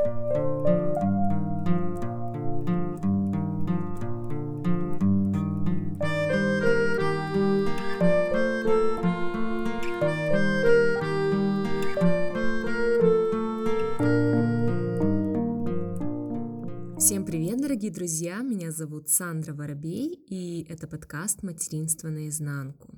Всем привет, дорогие друзья! Меня зовут Сандра Воробей, и это подкаст «Материнство наизнанку».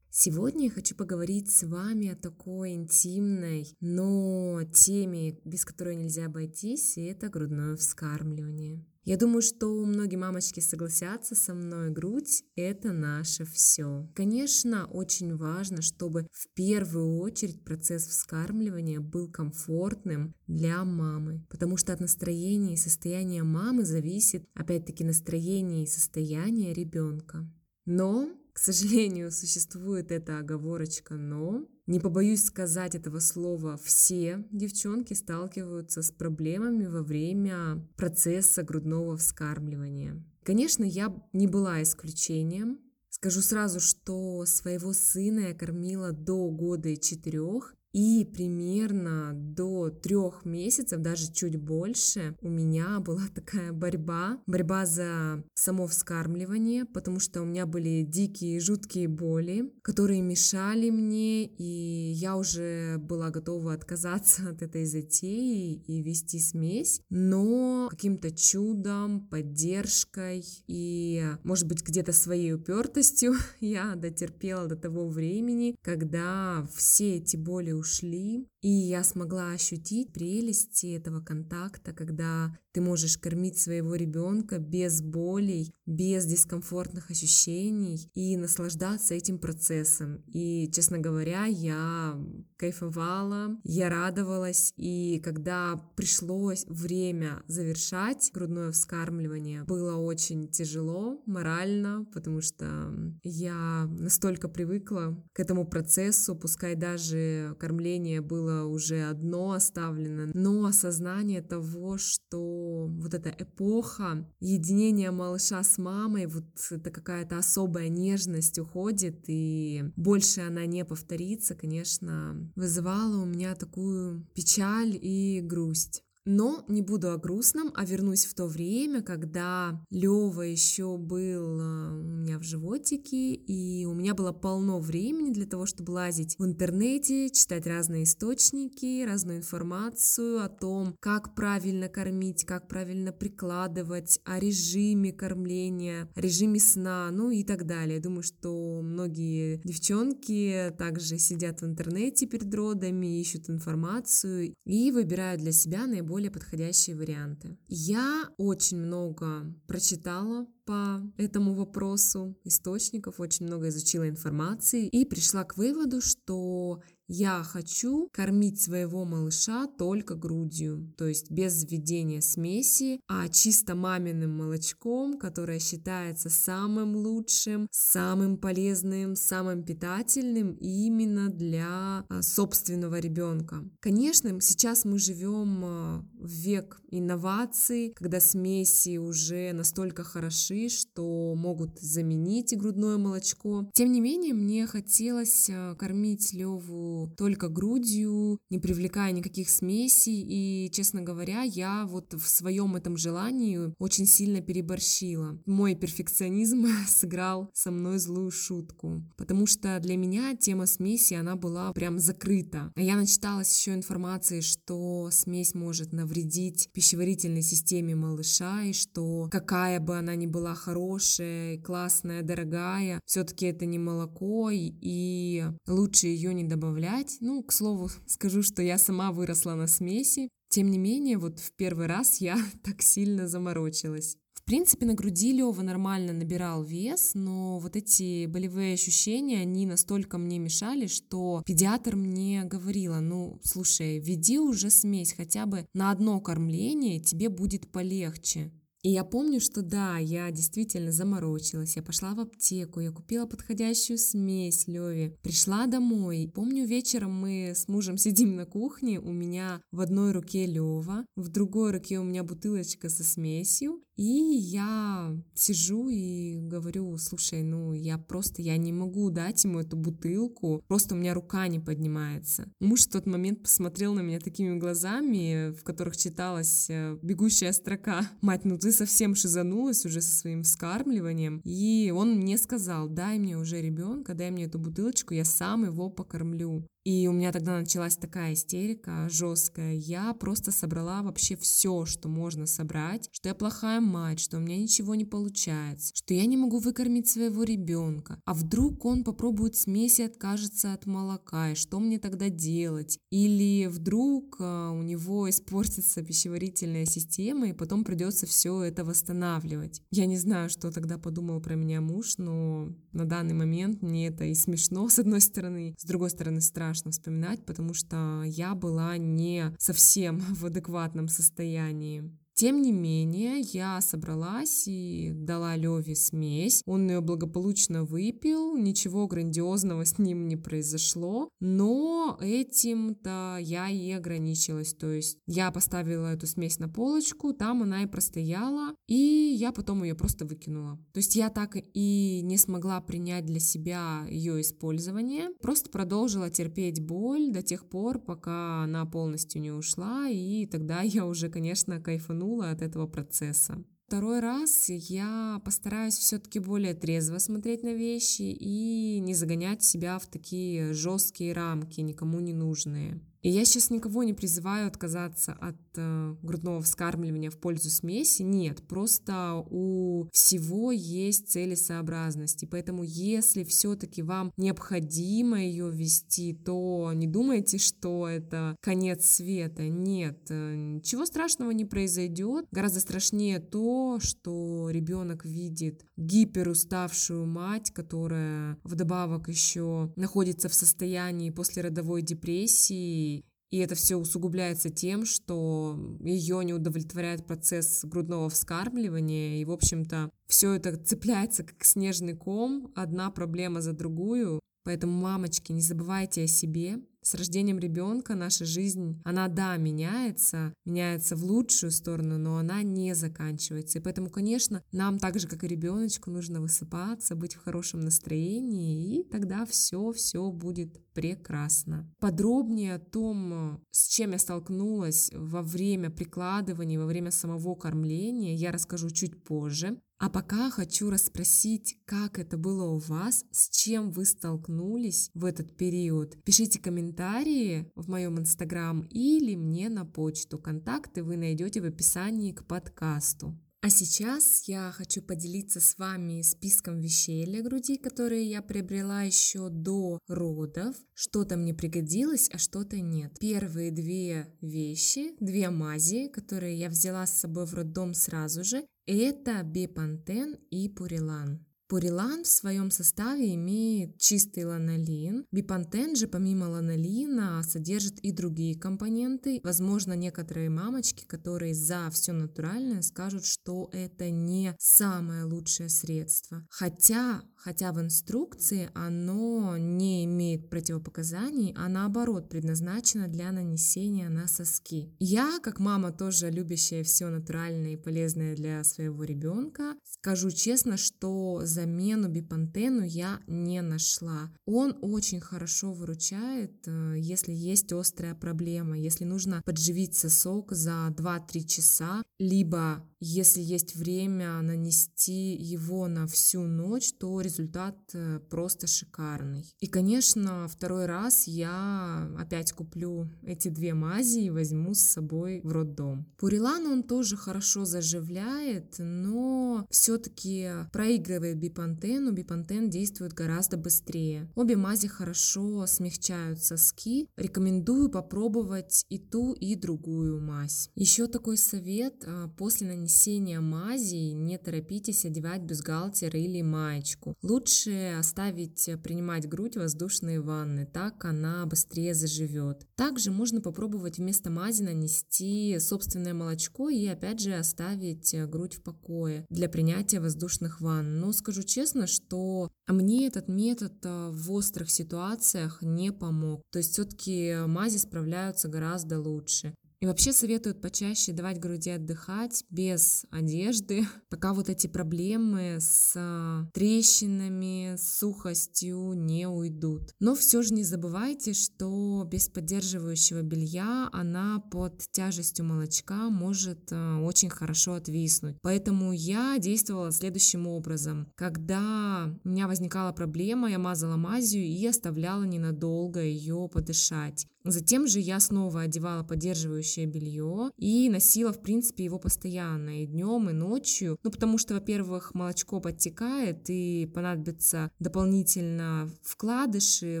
Сегодня я хочу поговорить с вами о такой интимной, но теме, без которой нельзя обойтись, и это грудное вскармливание. Я думаю, что многие мамочки согласятся со мной, грудь — это наше все. Конечно, очень важно, чтобы в первую очередь процесс вскармливания был комфортным для мамы, потому что от настроения и состояния мамы зависит, опять-таки, настроение и состояние ребенка. Но к сожалению, существует эта оговорочка «но». Не побоюсь сказать этого слова, все девчонки сталкиваются с проблемами во время процесса грудного вскармливания. Конечно, я не была исключением. Скажу сразу, что своего сына я кормила до года и четырех, и примерно до трех месяцев, даже чуть больше, у меня была такая борьба, борьба за само вскармливание, потому что у меня были дикие, жуткие боли, которые мешали мне, и я уже была готова отказаться от этой затеи и вести смесь, но каким-то чудом, поддержкой и, может быть, где-то своей упертостью я дотерпела до того времени, когда все эти боли ушли, и я смогла ощутить прелести этого контакта, когда ты можешь кормить своего ребенка без болей, без дискомфортных ощущений и наслаждаться этим процессом. И, честно говоря, я кайфовала, я радовалась, и когда пришлось время завершать грудное вскармливание, было очень тяжело морально, потому что я настолько привыкла к этому процессу, пускай даже кормление было уже одно оставлено, но осознание того, что вот эта эпоха единения малыша с мамой, вот это какая-то особая нежность уходит, и больше она не повторится, конечно, вызывала у меня такую печаль и грусть. Но не буду о грустном, а вернусь в то время, когда Лева еще был э, у меня в животике, и у меня было полно времени для того, чтобы лазить в интернете, читать разные источники, разную информацию о том, как правильно кормить, как правильно прикладывать, о режиме кормления, режиме сна, ну и так далее. Думаю, что многие девчонки также сидят в интернете перед родами, ищут информацию и выбирают для себя наиболее наиболее подходящие варианты. Я очень много прочитала по этому вопросу источников, очень много изучила информации и пришла к выводу, что я хочу кормить своего малыша только грудью, то есть без введения смеси, а чисто маминым молочком, которое считается самым лучшим, самым полезным, самым питательным именно для а, собственного ребенка. Конечно, сейчас мы живем а, в век инноваций, когда смеси уже настолько хороши, что могут заменить грудное молочко. Тем не менее, мне хотелось а, кормить Леву только грудью, не привлекая никаких смесей. И, честно говоря, я вот в своем этом желании очень сильно переборщила. Мой перфекционизм сыграл со мной злую шутку, потому что для меня тема смеси, она была прям закрыта. А я начиталась еще информации, что смесь может навредить пищеварительной системе малыша, и что какая бы она ни была хорошая, классная, дорогая, все-таки это не молоко, и лучше ее не добавлять добавлять. Ну, к слову, скажу, что я сама выросла на смеси. Тем не менее, вот в первый раз я так сильно заморочилась. В принципе, на груди Лева нормально набирал вес, но вот эти болевые ощущения, они настолько мне мешали, что педиатр мне говорила, ну, слушай, веди уже смесь хотя бы на одно кормление, тебе будет полегче. И я помню, что да, я действительно заморочилась. Я пошла в аптеку, я купила подходящую смесь Леве, пришла домой. Помню, вечером мы с мужем сидим на кухне, у меня в одной руке Лева, в другой руке у меня бутылочка со смесью, И я сижу и говорю, слушай, ну я просто, я не могу дать ему эту бутылку, просто у меня рука не поднимается. Муж в тот момент посмотрел на меня такими глазами, в которых читалась э, бегущая строка. Мать, ну ты совсем шизанулась уже со своим вскармливанием. И он мне сказал, дай мне уже ребенка, дай мне эту бутылочку, я сам его покормлю. И у меня тогда началась такая истерика жесткая. Я просто собрала вообще все, что можно собрать, что я плохая мать, что у меня ничего не получается, что я не могу выкормить своего ребенка. А вдруг он попробует смесь и откажется от молока, и что мне тогда делать? Или вдруг а, у него испортится пищеварительная система, и потом придется все это восстанавливать. Я не знаю, что тогда подумал про меня муж, но на данный момент мне это и смешно, с одной стороны, с другой стороны страшно страшно вспоминать, потому что я была не совсем в адекватном состоянии. Тем не менее, я собралась и дала Леве смесь. Он ее благополучно выпил, ничего грандиозного с ним не произошло, но этим-то я и ограничилась. То есть я поставила эту смесь на полочку, там она и простояла, и я потом ее просто выкинула. То есть я так и не смогла принять для себя ее использование, просто продолжила терпеть боль до тех пор, пока она полностью не ушла, и тогда я уже, конечно, кайфанула кайфанула от этого процесса. Второй раз я постараюсь все-таки более трезво смотреть на вещи и не загонять себя в такие жесткие рамки, никому не нужные. И я сейчас никого не призываю отказаться от э, грудного вскармливания в пользу смеси. Нет, просто у всего есть целесообразность. И поэтому, если все-таки вам необходимо ее ввести, то не думайте, что это конец света. Нет, э, ничего страшного не произойдет. Гораздо страшнее то, что ребенок видит гиперуставшую мать, которая вдобавок еще находится в состоянии послеродовой депрессии и это все усугубляется тем, что ее не удовлетворяет процесс грудного вскармливания. И, в общем-то, все это цепляется как снежный ком, одна проблема за другую. Поэтому, мамочки, не забывайте о себе, с рождением ребенка наша жизнь, она, да, меняется, меняется в лучшую сторону, но она не заканчивается. И поэтому, конечно, нам так же, как и ребеночку, нужно высыпаться, быть в хорошем настроении, и тогда все, все будет прекрасно. Подробнее о том, с чем я столкнулась во время прикладывания, во время самого кормления, я расскажу чуть позже. А пока хочу расспросить, как это было у вас, с чем вы столкнулись в этот период. Пишите комментарии в моем инстаграм или мне на почту. Контакты вы найдете в описании к подкасту. А сейчас я хочу поделиться с вами списком вещей для груди, которые я приобрела еще до родов. Что-то мне пригодилось, а что-то нет. Первые две вещи, две мази, которые я взяла с собой в роддом сразу же, это бепантен и пурилан. Пурилан в своем составе имеет чистый ланолин. Бипантен же помимо ланолина содержит и другие компоненты. Возможно, некоторые мамочки, которые за все натуральное, скажут, что это не самое лучшее средство. Хотя хотя в инструкции оно не имеет противопоказаний, а наоборот предназначено для нанесения на соски. Я, как мама, тоже любящая все натуральное и полезное для своего ребенка, скажу честно, что замену бипантену я не нашла. Он очень хорошо выручает, э, если есть острая проблема, если нужно подживить сосок за 2-3 часа, либо если есть время нанести его на всю ночь, то результат э, просто шикарный. И, конечно, второй раз я опять куплю эти две мази и возьму с собой в роддом. Пурилан он тоже хорошо заживляет, но все-таки проигрывает бипантену. Бипантен действует гораздо быстрее. Обе мази хорошо смягчают соски. Рекомендую попробовать и ту, и другую мазь. Еще такой совет. А, после нанесения мази не торопитесь одевать бюстгальтер или маечку. Лучше оставить принимать грудь воздушные ванны, так она быстрее заживет. Также можно попробовать вместо мази нанести собственное молочко и опять же оставить грудь в покое для принятия воздушных ванн. Но скажу честно, что мне этот метод а, в острых ситуациях не помог. То есть все-таки мази справляются гораздо лучше. И вообще советуют почаще давать груди отдыхать без одежды, пока вот эти проблемы с а, трещинами, с сухостью не уйдут. Но все же не забывайте, что без поддерживающего белья она под тяжестью молочка может а, очень хорошо отвиснуть. Поэтому я действовала следующим образом. Когда у меня возникала проблема, я мазала мазью и оставляла ненадолго ее подышать. Затем же я снова одевала поддерживающее белье и носила, в принципе, его постоянно и днем, и ночью. Ну, потому что, во-первых, молочко подтекает и понадобится дополнительно вкладыши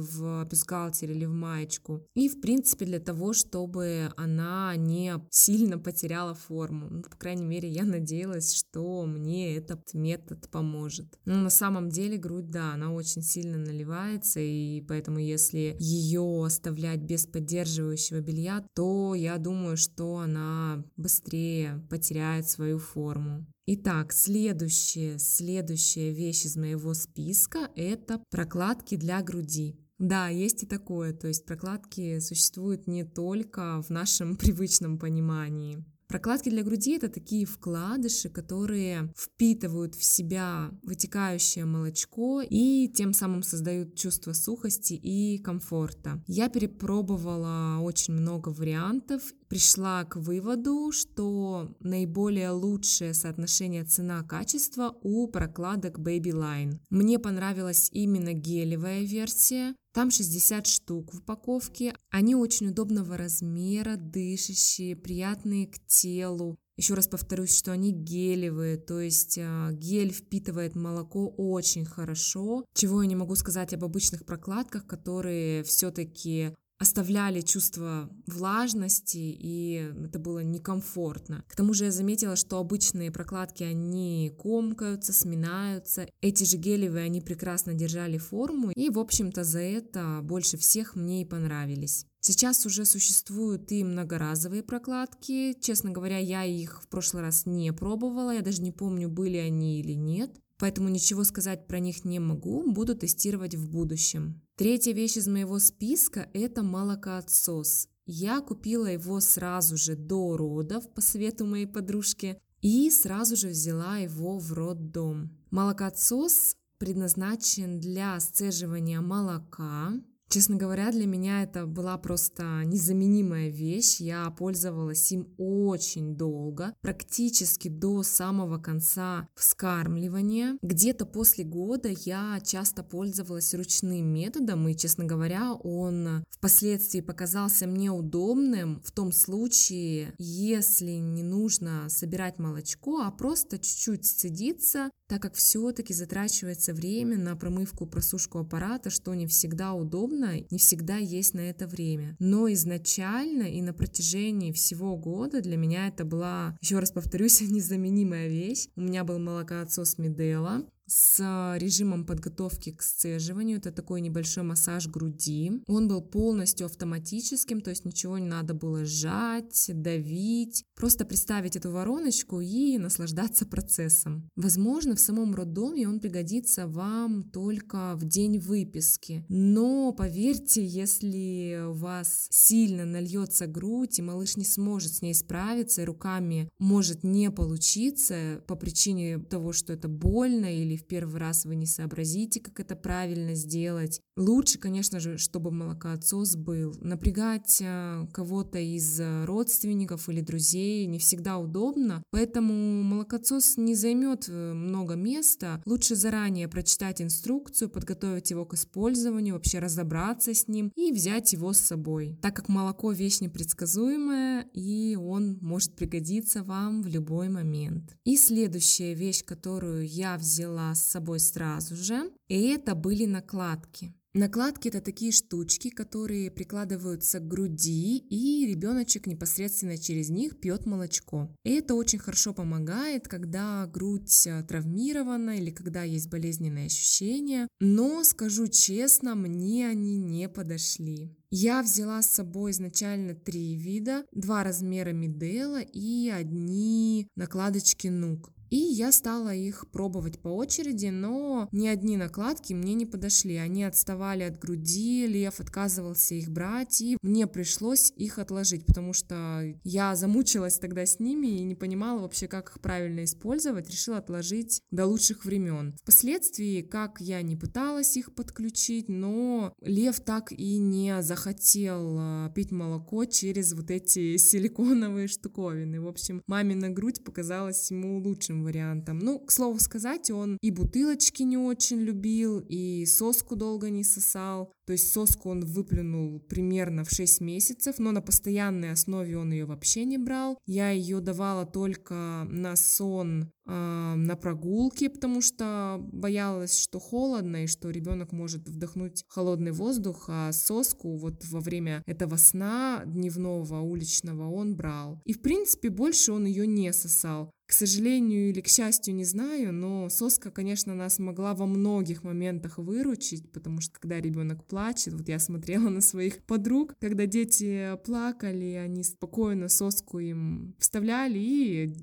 в бюстгальтер или в маечку. И, в принципе, для того, чтобы она не сильно потеряла форму. Ну, по крайней мере, я надеялась, что мне этот метод поможет. Но на самом деле грудь, да, она очень сильно наливается, и поэтому если ее оставлять без поддерживающего белья, то я думаю, что она быстрее потеряет свою форму. Итак, следующая, следующая вещь из моего списка – это прокладки для груди. Да, есть и такое, то есть прокладки существуют не только в нашем привычном понимании. Прокладки для груди это такие вкладыши, которые впитывают в себя вытекающее молочко и тем самым создают чувство сухости и комфорта. Я перепробовала очень много вариантов, пришла к выводу, что наиболее лучшее соотношение цена-качество у прокладок Baby Line. Мне понравилась именно гелевая версия, там 60 штук в упаковке. Они очень удобного размера, дышащие, приятные к телу. Еще раз повторюсь, что они гелевые, то есть а, гель впитывает молоко очень хорошо, чего я не могу сказать об обычных прокладках, которые все-таки оставляли чувство влажности, и это было некомфортно. К тому же я заметила, что обычные прокладки, они комкаются, сминаются. Эти же гелевые, они прекрасно держали форму, и, в общем-то, за это больше всех мне и понравились. Сейчас уже существуют и многоразовые прокладки. Честно говоря, я их в прошлый раз не пробовала, я даже не помню, были они или нет поэтому ничего сказать про них не могу, буду тестировать в будущем. Третья вещь из моего списка – это молокоотсос. Я купила его сразу же до родов по совету моей подружки и сразу же взяла его в роддом. Молокоотсос предназначен для сцеживания молока, Честно говоря, для меня это была просто незаменимая вещь. Я пользовалась им очень долго, практически до самого конца вскармливания. Где-то после года я часто пользовалась ручным методом, и, честно говоря, он впоследствии показался мне удобным в том случае, если не нужно собирать молочко, а просто чуть-чуть сцедиться, так как все-таки затрачивается время на промывку, просушку аппарата, что не всегда удобно, не всегда есть на это время. Но изначально и на протяжении всего года для меня это была, еще раз повторюсь, незаменимая вещь. У меня был молокоотсос Медела, с режимом подготовки к сцеживанию. Это такой небольшой массаж груди. Он был полностью автоматическим, то есть ничего не надо было сжать, давить. Просто представить эту вороночку и наслаждаться процессом. Возможно, в самом роддоме он пригодится вам только в день выписки. Но поверьте, если у вас сильно нальется грудь, и малыш не сможет с ней справиться, и руками может не получиться по причине того, что это больно или в первый раз вы не сообразите, как это правильно сделать. Лучше, конечно же, чтобы молокоотсос был. Напрягать э, кого-то из э, родственников или друзей не всегда удобно, поэтому молокоотсос не займет э, много места. Лучше заранее прочитать инструкцию, подготовить его к использованию, вообще разобраться с ним и взять его с собой, так как молоко вещь непредсказуемая и он может пригодиться вам в любой момент. И следующая вещь, которую я взяла с собой сразу же, и это были накладки. Накладки это такие штучки, которые прикладываются к груди, и ребеночек непосредственно через них пьет молочко. И это очень хорошо помогает, когда грудь э, травмирована или когда есть болезненные ощущения. Но скажу честно, мне они не подошли. Я взяла с собой изначально три вида, два размера Медела и одни накладочки Нук. И я стала их пробовать по очереди, но ни одни накладки мне не подошли. Они отставали от груди, лев отказывался их брать, и мне пришлось их отложить, потому что я замучилась тогда с ними и не понимала вообще, как их правильно использовать, решила отложить до лучших времен. Впоследствии, как я не пыталась их подключить, но лев так и не захотел а, пить молоко через вот эти силиконовые штуковины. В общем, мамина грудь показалась ему лучшим вариантом. Ну, к слову сказать, он и бутылочки не очень любил, и соску долго не сосал. То есть соску он выплюнул примерно в 6 месяцев, но на постоянной основе он ее вообще не брал. Я ее давала только на сон, э, на прогулке, потому что боялась, что холодно и что ребенок может вдохнуть холодный воздух, а соску вот во время этого сна дневного уличного он брал. И в принципе больше он ее не сосал. К сожалению или к счастью, не знаю, но соска, конечно, нас могла во многих моментах выручить, потому что когда ребенок плачет, вот я смотрела на своих подруг, когда дети плакали, они спокойно соску им вставляли, и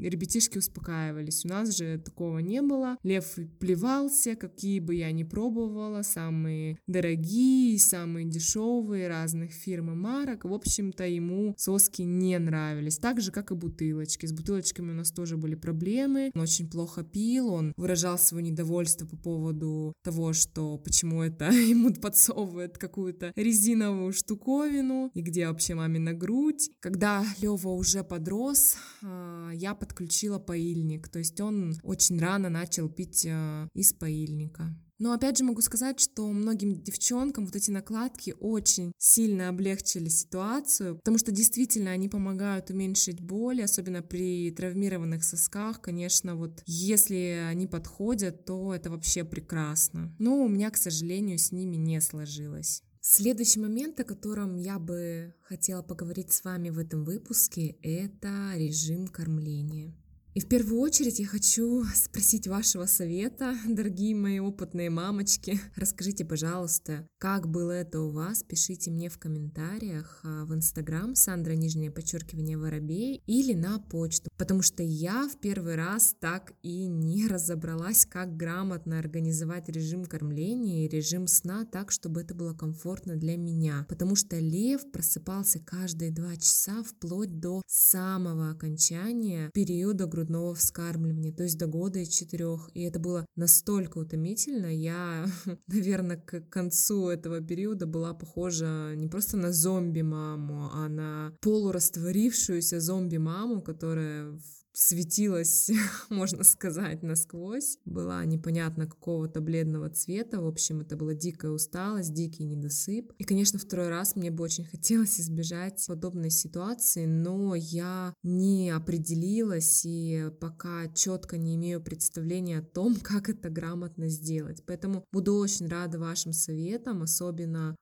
ребятишки успокаивались. У нас же такого не было. Лев плевался, какие бы я ни пробовала, самые дорогие, самые дешевые разных фирм и марок. В общем-то, ему соски не нравились. Так же, как и бутылочки. С бутылочками нас тоже были проблемы. Он очень плохо пил, он выражал свое недовольство по поводу того, что почему это ему подсовывает какую-то резиновую штуковину, и где вообще мамина грудь. Когда Лева уже подрос, а, я подключила поильник, то есть он очень рано начал пить а, из поильника. Но опять же могу сказать, что многим девчонкам вот эти накладки очень сильно облегчили ситуацию, потому что действительно они помогают уменьшить боль, особенно при травмированных сосках. Конечно, вот если они подходят, то это вообще прекрасно. Но у меня, к сожалению, с ними не сложилось. Следующий момент, о котором я бы хотела поговорить с вами в этом выпуске, это режим кормления. И в первую очередь я хочу спросить вашего совета, дорогие мои опытные мамочки. Расскажите, пожалуйста, как было это у вас? Пишите мне в комментариях а, в Инстаграм Сандра Нижнее подчеркивание Воробей или на почту, потому что я в первый раз так и не разобралась, как грамотно организовать режим кормления и режим сна так, чтобы это было комфортно для меня, потому что лев просыпался каждые два часа вплоть до самого окончания периода грудного вскармливания, то есть до года и четырех. И это было настолько утомительно. Я, наверное, к концу этого периода была похожа не просто на зомби-маму, а на полурастворившуюся зомби-маму, которая светилась, можно сказать, насквозь, была непонятно какого-то бледного цвета, в общем, это была дикая усталость, дикий недосып. И, конечно, второй раз мне бы очень хотелось избежать подобной ситуации, но я не определилась и пока четко не имею представления о том, как это грамотно сделать. Поэтому буду очень рада вашим советам, особенно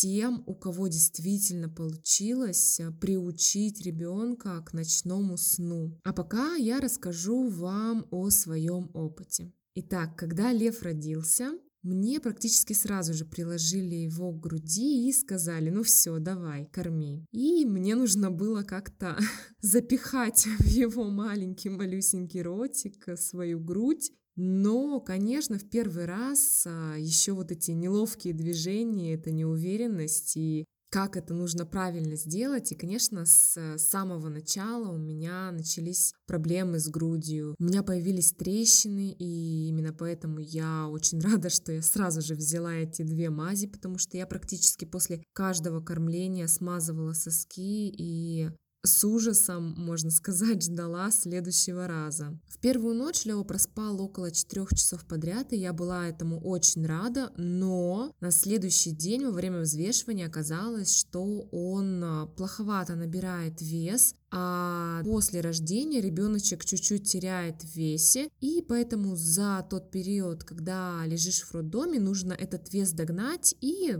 тем, у кого действительно получилось э, приучить ребенка к ночному сну. А пока я расскажу вам о своем опыте. Итак, когда Лев родился, мне практически сразу же приложили его к груди и сказали, ну все, давай, корми. И мне нужно было как-то запихать в его маленький малюсенький ротик э, свою грудь но, конечно, в первый раз а, еще вот эти неловкие движения, это неуверенность и как это нужно правильно сделать. И, конечно, с самого начала у меня начались проблемы с грудью. У меня появились трещины, и именно поэтому я очень рада, что я сразу же взяла эти две мази, потому что я практически после каждого кормления смазывала соски, и с ужасом, можно сказать, ждала следующего раза. В первую ночь Лео проспал около 4 часов подряд, и я была этому очень рада, но на следующий день во время взвешивания оказалось, что он а, плоховато набирает вес, а после рождения ребеночек чуть-чуть теряет в весе, и поэтому за тот период, когда лежишь в роддоме, нужно этот вес догнать, и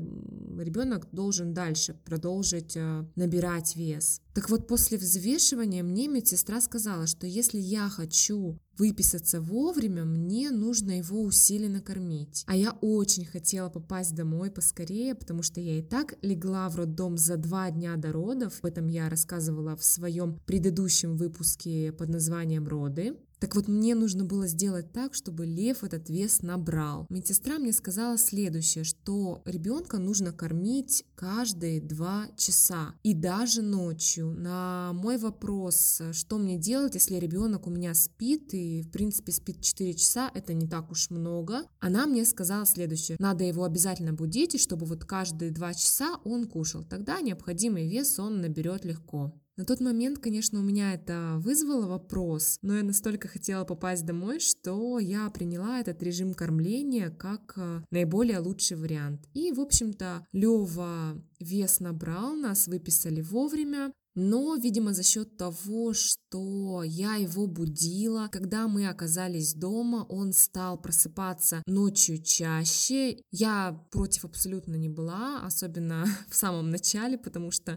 ребенок должен дальше продолжить а, набирать вес. Так вот, после взвешивания мне медсестра сказала, что если я хочу выписаться вовремя, мне нужно его усиленно кормить. А я очень хотела попасть домой поскорее, потому что я и так легла в роддом за два дня до родов. Об этом я рассказывала в своем предыдущем выпуске под названием «Роды». Так вот, мне нужно было сделать так, чтобы лев этот вес набрал. Медсестра мне сказала следующее, что ребенка нужно кормить каждые два часа и даже ночью. На мой вопрос, что мне делать, если ребенок у меня спит и, в принципе, спит 4 часа, это не так уж много, она мне сказала следующее. Надо его обязательно будить, и чтобы вот каждые два часа он кушал. Тогда необходимый вес он наберет легко. На тот момент, конечно, у меня это вызвало вопрос, но я настолько хотела попасть домой, что я приняла этот режим кормления как э, наиболее лучший вариант. И, в общем-то, Лева вес набрал, нас выписали вовремя, но, видимо, за счет того, что я его будила, когда мы оказались дома, он стал просыпаться ночью чаще. Я против абсолютно не была, особенно в самом начале, потому что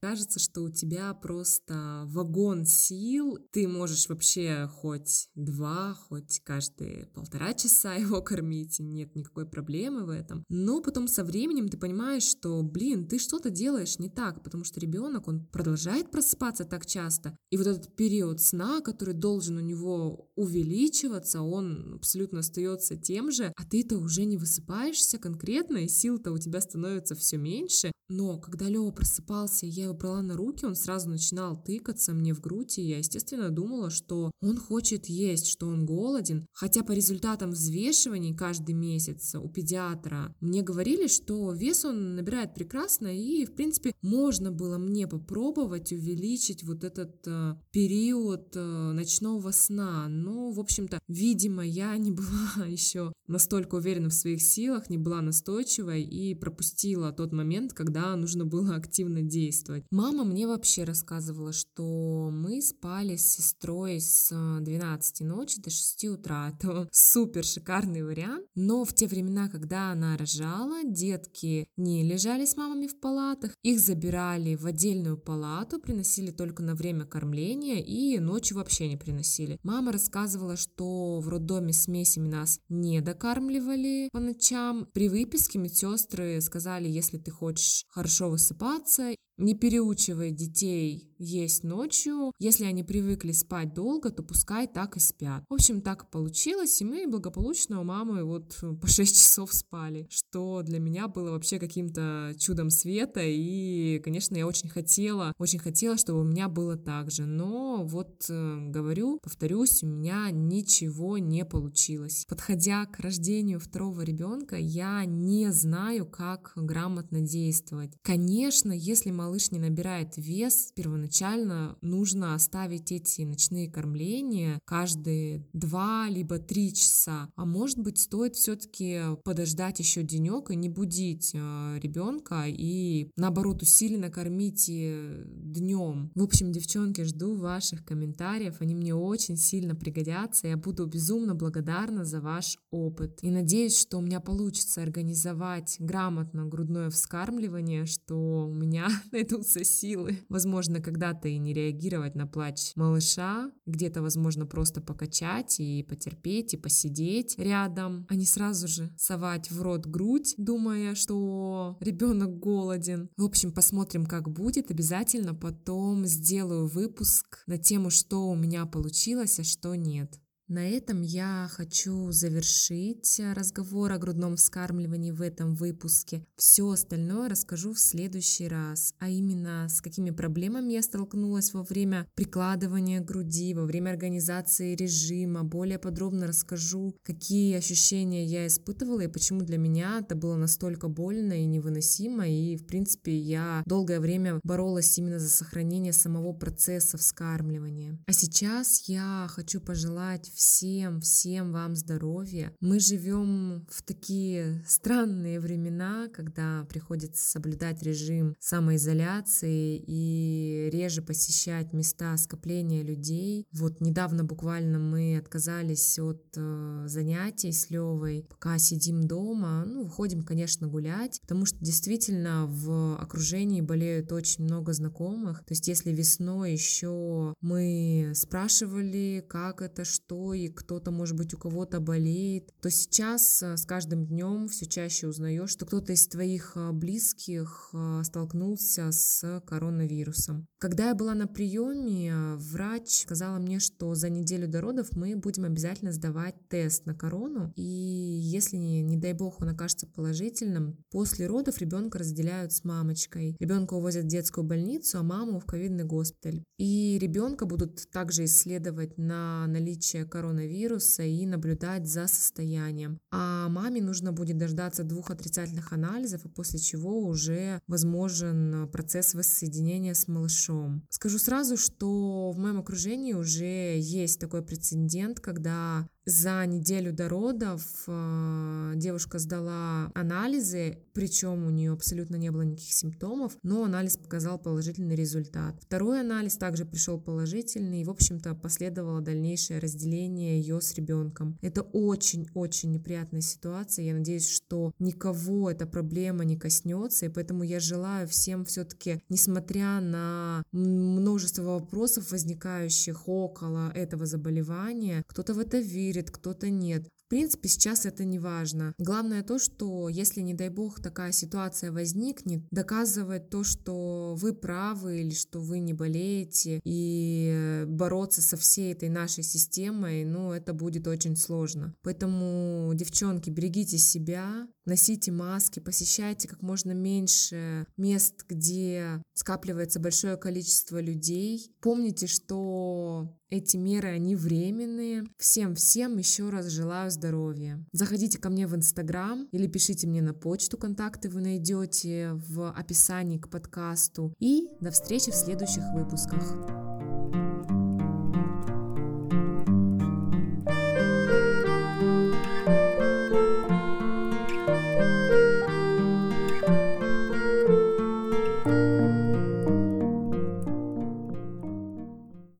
кажется, что у тебя просто вагон сил. Ты можешь вообще хоть два, хоть каждые полтора часа его кормить, нет никакой проблемы в этом. Но потом со временем ты понимаешь, что, блин, ты что-то делаешь не так, потому что ребенок, он продолжает продолжает просыпаться так часто. И вот этот период сна, который должен у него увеличиваться, он абсолютно остается тем же, а ты-то уже не высыпаешься конкретно, и сил-то у тебя становится все меньше. Но когда Лева просыпался, я его брала на руки, он сразу начинал тыкаться мне в грудь, и я, естественно, думала, что он хочет есть, что он голоден. Хотя по результатам взвешиваний каждый месяц у педиатра мне говорили, что вес он набирает прекрасно, и, в принципе, можно было мне попробовать попробовать увеличить вот этот э, период э, ночного сна. Но, в общем-то, видимо, я не была еще настолько уверена в своих силах, не была настойчивой и пропустила тот момент, когда нужно было активно действовать. Мама мне вообще рассказывала, что мы спали с сестрой с 12 ночи до 6 утра. Это супер шикарный вариант. Но в те времена, когда она рожала, детки не лежали с мамами в палатах, их забирали в отдельную палату, палату, приносили только на время кормления и ночью вообще не приносили. Мама рассказывала, что в роддоме смесями нас не докармливали по ночам. При выписке медсестры сказали, если ты хочешь хорошо высыпаться не переучивай детей есть ночью. Если они привыкли спать долго, то пускай так и спят. В общем, так получилось, и мы благополучно у мамы вот по 6 часов спали, что для меня было вообще каким-то чудом света, и, конечно, я очень хотела, очень хотела, чтобы у меня было так же, но вот э, говорю, повторюсь, у меня ничего не получилось. Подходя к рождению второго ребенка, я не знаю, как грамотно действовать. Конечно, если малыш малыш не набирает вес, первоначально нужно оставить эти ночные кормления каждые два либо три часа. А может быть, стоит все-таки подождать еще денек и не будить э, ребенка и наоборот усиленно кормить днем. В общем, девчонки, жду ваших комментариев, они мне очень сильно пригодятся. Я буду безумно благодарна за ваш опыт. И надеюсь, что у меня получится организовать грамотно грудное вскармливание, что у меня найдутся силы. Возможно, когда-то и не реагировать на плач малыша, где-то, возможно, просто покачать и потерпеть, и посидеть рядом, а не сразу же совать в рот грудь, думая, что ребенок голоден. В общем, посмотрим, как будет. Обязательно потом сделаю выпуск на тему, что у меня получилось, а что нет. На этом я хочу завершить разговор о грудном вскармливании в этом выпуске. Все остальное расскажу в следующий раз, а именно с какими проблемами я столкнулась во время прикладывания груди, во время организации режима. Более подробно расскажу, какие ощущения я испытывала и почему для меня это было настолько больно и невыносимо. И, в принципе, я долгое время боролась именно за сохранение самого процесса вскармливания. А сейчас я хочу пожелать всем, всем вам здоровья. Мы живем в такие странные времена, когда приходится соблюдать режим самоизоляции и реже посещать места скопления людей. Вот недавно буквально мы отказались от э, занятий с Левой, пока сидим дома. Ну, выходим, конечно, гулять, потому что действительно в окружении болеют очень много знакомых. То есть если весной еще мы спрашивали, как это, что, и кто-то, может быть, у кого-то болеет, то сейчас с каждым днем все чаще узнаешь, что кто-то из твоих близких столкнулся с коронавирусом. Когда я была на приеме, врач сказала мне, что за неделю до родов мы будем обязательно сдавать тест на корону, и если, не дай бог, он окажется положительным, после родов ребенка разделяют с мамочкой. Ребенка увозят в детскую больницу, а маму в ковидный госпиталь. И ребенка будут также исследовать на наличие коронавируса и наблюдать за состоянием. А маме нужно будет дождаться двух отрицательных анализов, и после чего уже возможен процесс воссоединения с малышом. Скажу сразу, что в моем окружении уже есть такой прецедент, когда за неделю до родов э, девушка сдала анализы, причем у нее абсолютно не было никаких симптомов, но анализ показал положительный результат. Второй анализ также пришел положительный, и, в общем-то, последовало дальнейшее разделение ее с ребенком. Это очень-очень неприятная ситуация. Я надеюсь, что никого эта проблема не коснется, и поэтому я желаю всем все-таки, несмотря на множество вопросов, возникающих около этого заболевания, кто-то в это верит, верит, кто-то нет. В принципе, сейчас это не важно. Главное то, что если, не дай бог, такая ситуация возникнет, доказывать то, что вы правы или что вы не болеете, и бороться со всей этой нашей системой, ну, это будет очень сложно. Поэтому, девчонки, берегите себя, носите маски, посещайте как можно меньше мест, где скапливается большое количество людей. Помните, что эти меры, они временные. Всем-всем еще раз желаю здоровья. Заходите ко мне в Инстаграм или пишите мне на почту, контакты вы найдете в описании к подкасту. И до встречи в следующих выпусках.